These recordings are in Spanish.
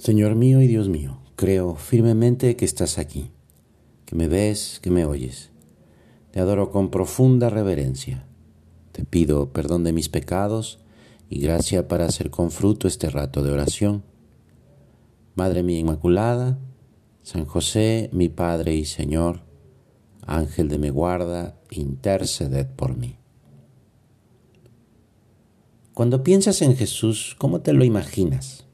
Señor mío y Dios mío, creo firmemente que estás aquí, que me ves, que me oyes. Te adoro con profunda reverencia. Te pido perdón de mis pecados y gracia para hacer con fruto este rato de oración. Madre mía Inmaculada, San José, mi Padre y Señor, Ángel de mi guarda, interceded por mí. Cuando piensas en Jesús, ¿cómo te lo imaginas?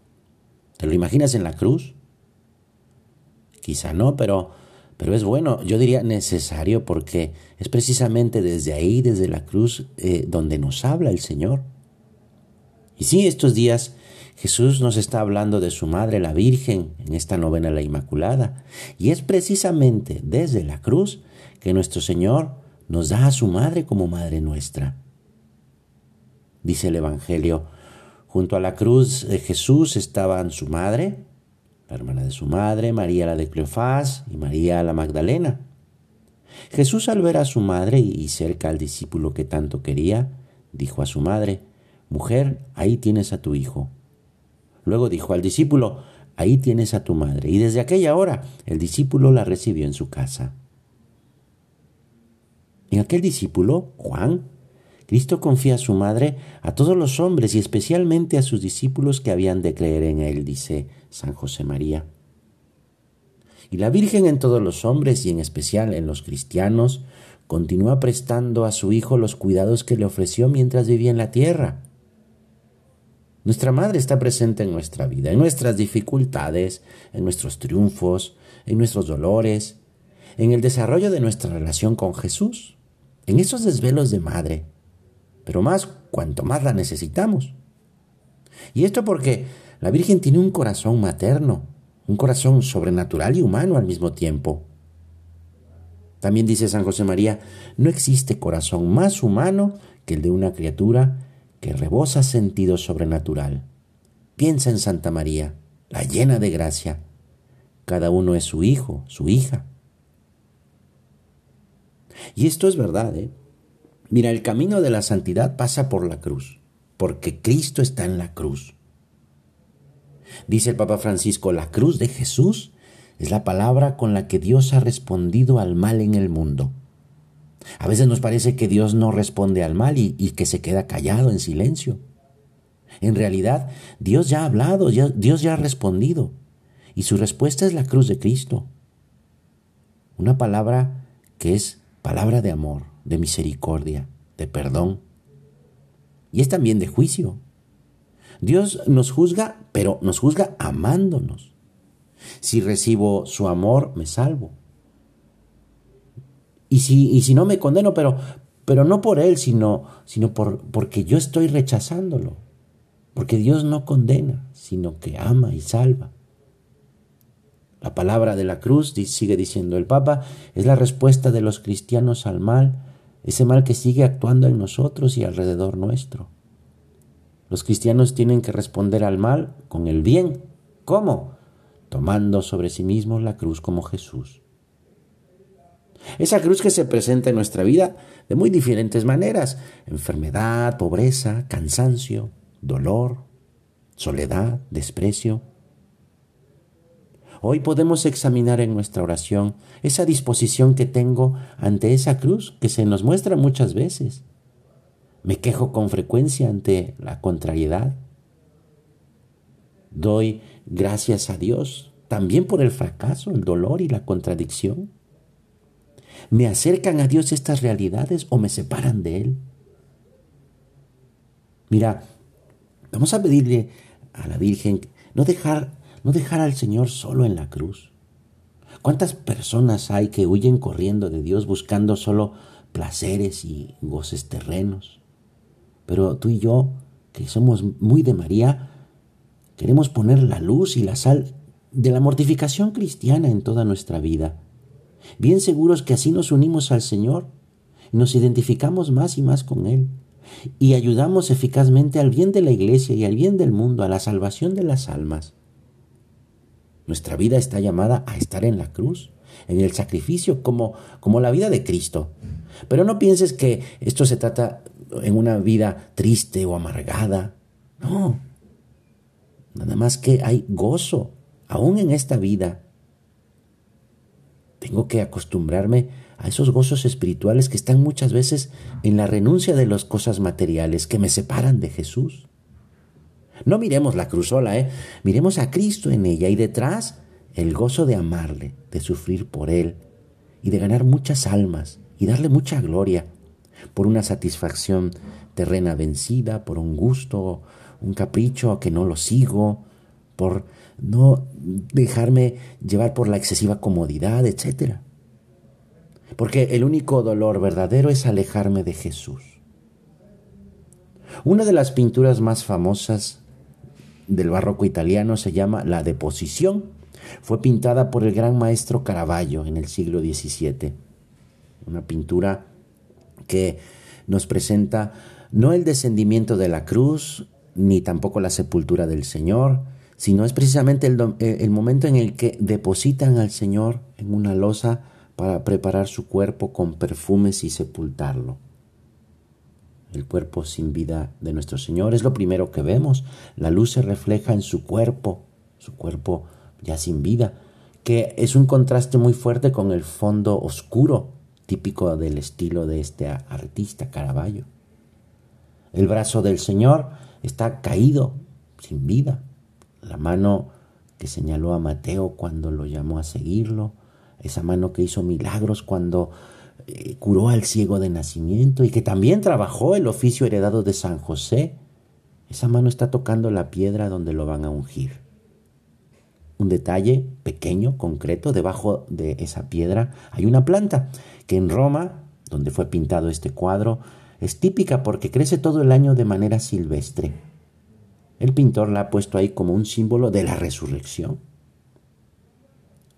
¿Te lo imaginas en la cruz? Quizá no, pero, pero es bueno, yo diría necesario porque es precisamente desde ahí, desde la cruz, eh, donde nos habla el Señor. Y sí, estos días Jesús nos está hablando de su Madre, la Virgen, en esta novena La Inmaculada. Y es precisamente desde la cruz que nuestro Señor nos da a su Madre como Madre nuestra. Dice el Evangelio, Junto a la cruz de Jesús estaban su madre, la hermana de su madre, María la de Cleofás y María la Magdalena. Jesús al ver a su madre y cerca al discípulo que tanto quería, dijo a su madre, Mujer, ahí tienes a tu hijo. Luego dijo al discípulo, Ahí tienes a tu madre. Y desde aquella hora el discípulo la recibió en su casa. En aquel discípulo, Juan, Cristo confía a su madre a todos los hombres y especialmente a sus discípulos que habían de creer en él, dice San José María. Y la Virgen en todos los hombres y en especial en los cristianos continúa prestando a su Hijo los cuidados que le ofreció mientras vivía en la tierra. Nuestra Madre está presente en nuestra vida, en nuestras dificultades, en nuestros triunfos, en nuestros dolores, en el desarrollo de nuestra relación con Jesús, en esos desvelos de Madre pero más cuanto más la necesitamos. Y esto porque la Virgen tiene un corazón materno, un corazón sobrenatural y humano al mismo tiempo. También dice San José María, no existe corazón más humano que el de una criatura que rebosa sentido sobrenatural. Piensa en Santa María, la llena de gracia. Cada uno es su hijo, su hija. Y esto es verdad, ¿eh? Mira, el camino de la santidad pasa por la cruz, porque Cristo está en la cruz. Dice el Papa Francisco, la cruz de Jesús es la palabra con la que Dios ha respondido al mal en el mundo. A veces nos parece que Dios no responde al mal y, que se queda callado en silencio. En realidad, Dios ya ha hablado, Dios ya ha respondido, y su respuesta es la cruz de Cristo. Una palabra que es palabra de amor, de misericordia, de perdón. Y es también de juicio. Dios nos juzga, pero nos juzga amándonos. Si recibo su amor, me salvo. Y si, y si no me condeno, pero, pero no por Él, sino, sino por, porque yo estoy rechazándolo. Porque Dios no condena, sino que ama y salva. La palabra de la cruz, sigue diciendo el Papa, es la respuesta de los cristianos al mal ese mal que sigue actuando en nosotros y alrededor nuestro. Los cristianos tienen que responder al mal con el bien. ¿Cómo? Tomando sobre sí mismos la cruz como Jesús. Esa cruz que se presenta en nuestra vida de muy diferentes maneras. Enfermedad, pobreza, cansancio, dolor, soledad, desprecio. Hoy podemos examinar en nuestra oración esa disposición que tengo ante esa cruz que se nos muestra muchas veces. Me quejo con frecuencia ante la contrariedad. Doy gracias a Dios también por el fracaso, el dolor y la contradicción. ¿Me acercan a Dios estas realidades o me separan de Él? Mira, vamos a pedirle a la Virgen no dejar no dejar al Señor solo en la cruz. ¿Cuántas personas hay que huyen corriendo de Dios buscando solo placeres y goces terrenos? Pero tú y yo, que somos muy de María, queremos poner la luz y la sal de la mortificación cristiana en toda nuestra vida. Bien seguros que así nos unimos al Señor y nos identificamos más y más con Él y ayudamos eficazmente al bien de la Iglesia y al bien del mundo, a la salvación de las almas. Nuestra vida está llamada a estar en la cruz, en el sacrificio, como, como la vida de Cristo. Pero no pienses que esto se trata en una vida triste o amargada. No. Nada más que hay gozo aún en esta vida, tengo que acostumbrarme a esos gozos espirituales que están muchas veces en la renuncia de las cosas materiales que me separan de Jesús. No miremos la cruzola, ¿eh? miremos a Cristo en ella y detrás el gozo de amarle, de sufrir por Él y de ganar muchas almas y darle mucha gloria por una satisfacción terrena vencida, por un gusto, un capricho que no lo sigo, por no dejarme llevar por la excesiva comodidad, etc. Porque el único dolor verdadero es alejarme de Jesús. Una de las pinturas más famosas del barroco italiano se llama La Deposición. Fue pintada por el gran maestro Caravaggio en el siglo XVII. Una pintura que nos presenta no el descendimiento de la cruz, ni tampoco la sepultura del Señor, sino es precisamente el, eh, momento en el que depositan al Señor en una losa para preparar su cuerpo con perfumes y sepultarlo. El cuerpo sin vida de nuestro Señor es lo primero que vemos. La luz se refleja en su cuerpo, su cuerpo ya sin vida, que es un contraste muy fuerte con el fondo oscuro, típico del estilo de este artista Caravaggio. El brazo del Señor está caído, sin vida. La mano que señaló a Mateo cuando lo llamó a seguirlo, esa mano que hizo milagros cuando eh, curó al ciego de nacimiento y que también trabajó el oficio heredado de San José, esa mano está tocando la piedra donde lo van a ungir. Un detalle pequeño, concreto, debajo de esa piedra hay una planta que en Roma, donde fue pintado este cuadro, es típica porque crece todo el año de manera silvestre. El pintor la ha puesto ahí como un símbolo de la resurrección.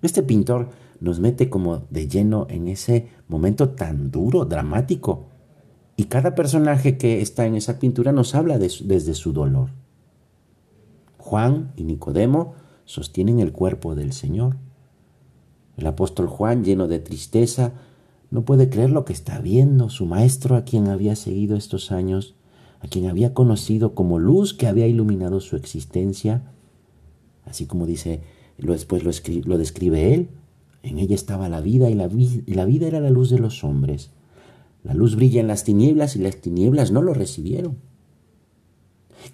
Este pintor nos mete como de lleno en ese momento tan duro, dramático. Y cada personaje que está en esa pintura nos habla desde su dolor. Juan y Nicodemo sostienen el cuerpo del Señor. El apóstol Juan, lleno de tristeza, no puede creer lo que está viendo. Su maestro, a quien había seguido estos años, a quien había conocido como luz que había iluminado su existencia, así como dice, después lo, lo describe él, en ella estaba la vida y la, la vida era la luz de los hombres. La luz brilla en las tinieblas y las tinieblas no lo recibieron.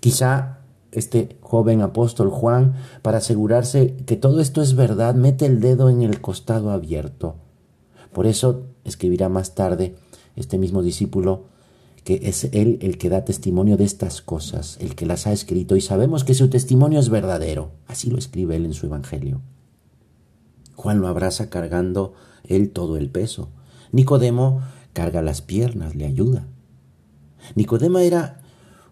Quizá este joven apóstol Juan, para asegurarse que todo esto es verdad, mete el dedo en el costado abierto. Por eso escribirá más tarde este mismo discípulo que es él el que da testimonio de estas cosas, el que las ha escrito, y sabemos que su testimonio es verdadero. Así lo escribe él en su Evangelio. Juan lo abraza cargando él todo el peso. Nicodemo carga las piernas, le ayuda. Nicodemo era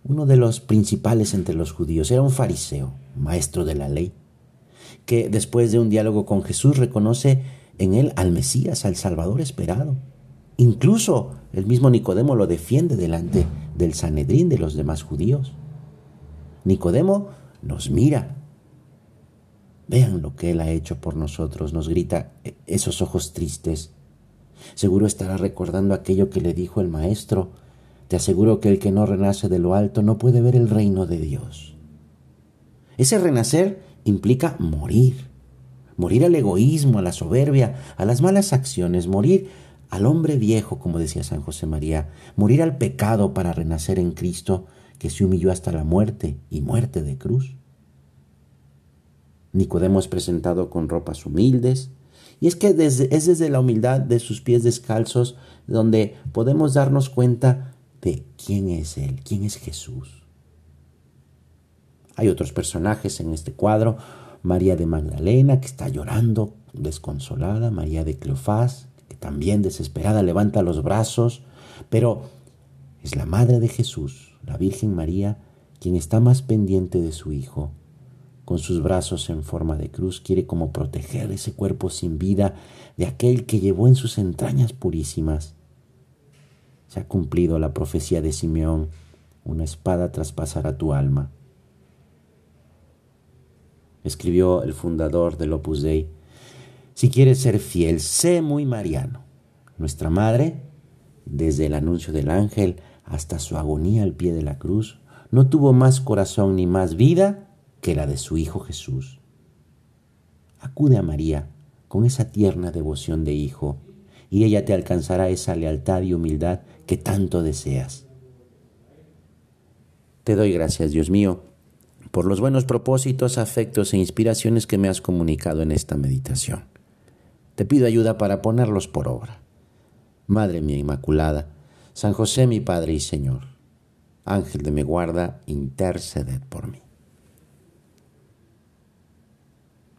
uno de los principales entre los judíos, era un fariseo, maestro de la ley, que después de un diálogo con Jesús reconoce en él al Mesías, al Salvador esperado. Incluso el mismo Nicodemo lo defiende delante del Sanedrín de los demás judíos. Nicodemo nos mira. Vean lo que Él ha hecho por nosotros, nos grita esos ojos tristes. Seguro estará recordando aquello que le dijo el Maestro. Te aseguro que el que no renace de lo alto no puede ver el reino de Dios. Ese renacer implica morir morir al egoísmo, a la soberbia, a las malas acciones, morir al hombre viejo, como decía San José María, morir al pecado para renacer en Cristo, que se humilló hasta la muerte y muerte de cruz. Nicodemo es presentado con ropas humildes, y es que es desde la humildad de sus pies descalzos donde podemos darnos cuenta de quién es Él, quién es Jesús. Hay otros personajes en este cuadro, María de Magdalena, que está llorando, desconsolada, María de Cleofás, que también desesperada levanta los brazos, pero es la Madre de Jesús, la Virgen María, quien está más pendiente de su Hijo. Con sus brazos en forma de cruz quiere como proteger ese cuerpo sin vida de aquel que llevó en sus entrañas purísimas. Se ha cumplido la profecía de Simeón, una espada traspasará tu alma escribió el fundador del Opus Dei, si quieres ser fiel, sé muy mariano. Nuestra madre, desde el anuncio del ángel hasta su agonía al pie de la cruz, no tuvo más corazón ni más vida que la de su Hijo Jesús. Acude a María con esa tierna devoción de hijo, y ella te alcanzará esa lealtad y humildad que tanto deseas. Te doy gracias, Dios mío, por los buenos propósitos, afectos e inspiraciones que me has comunicado en esta meditación. Te pido ayuda para ponerlos por obra. Madre mía Inmaculada, San José mi Padre y Señor, Ángel de mi guarda, interceded por mí.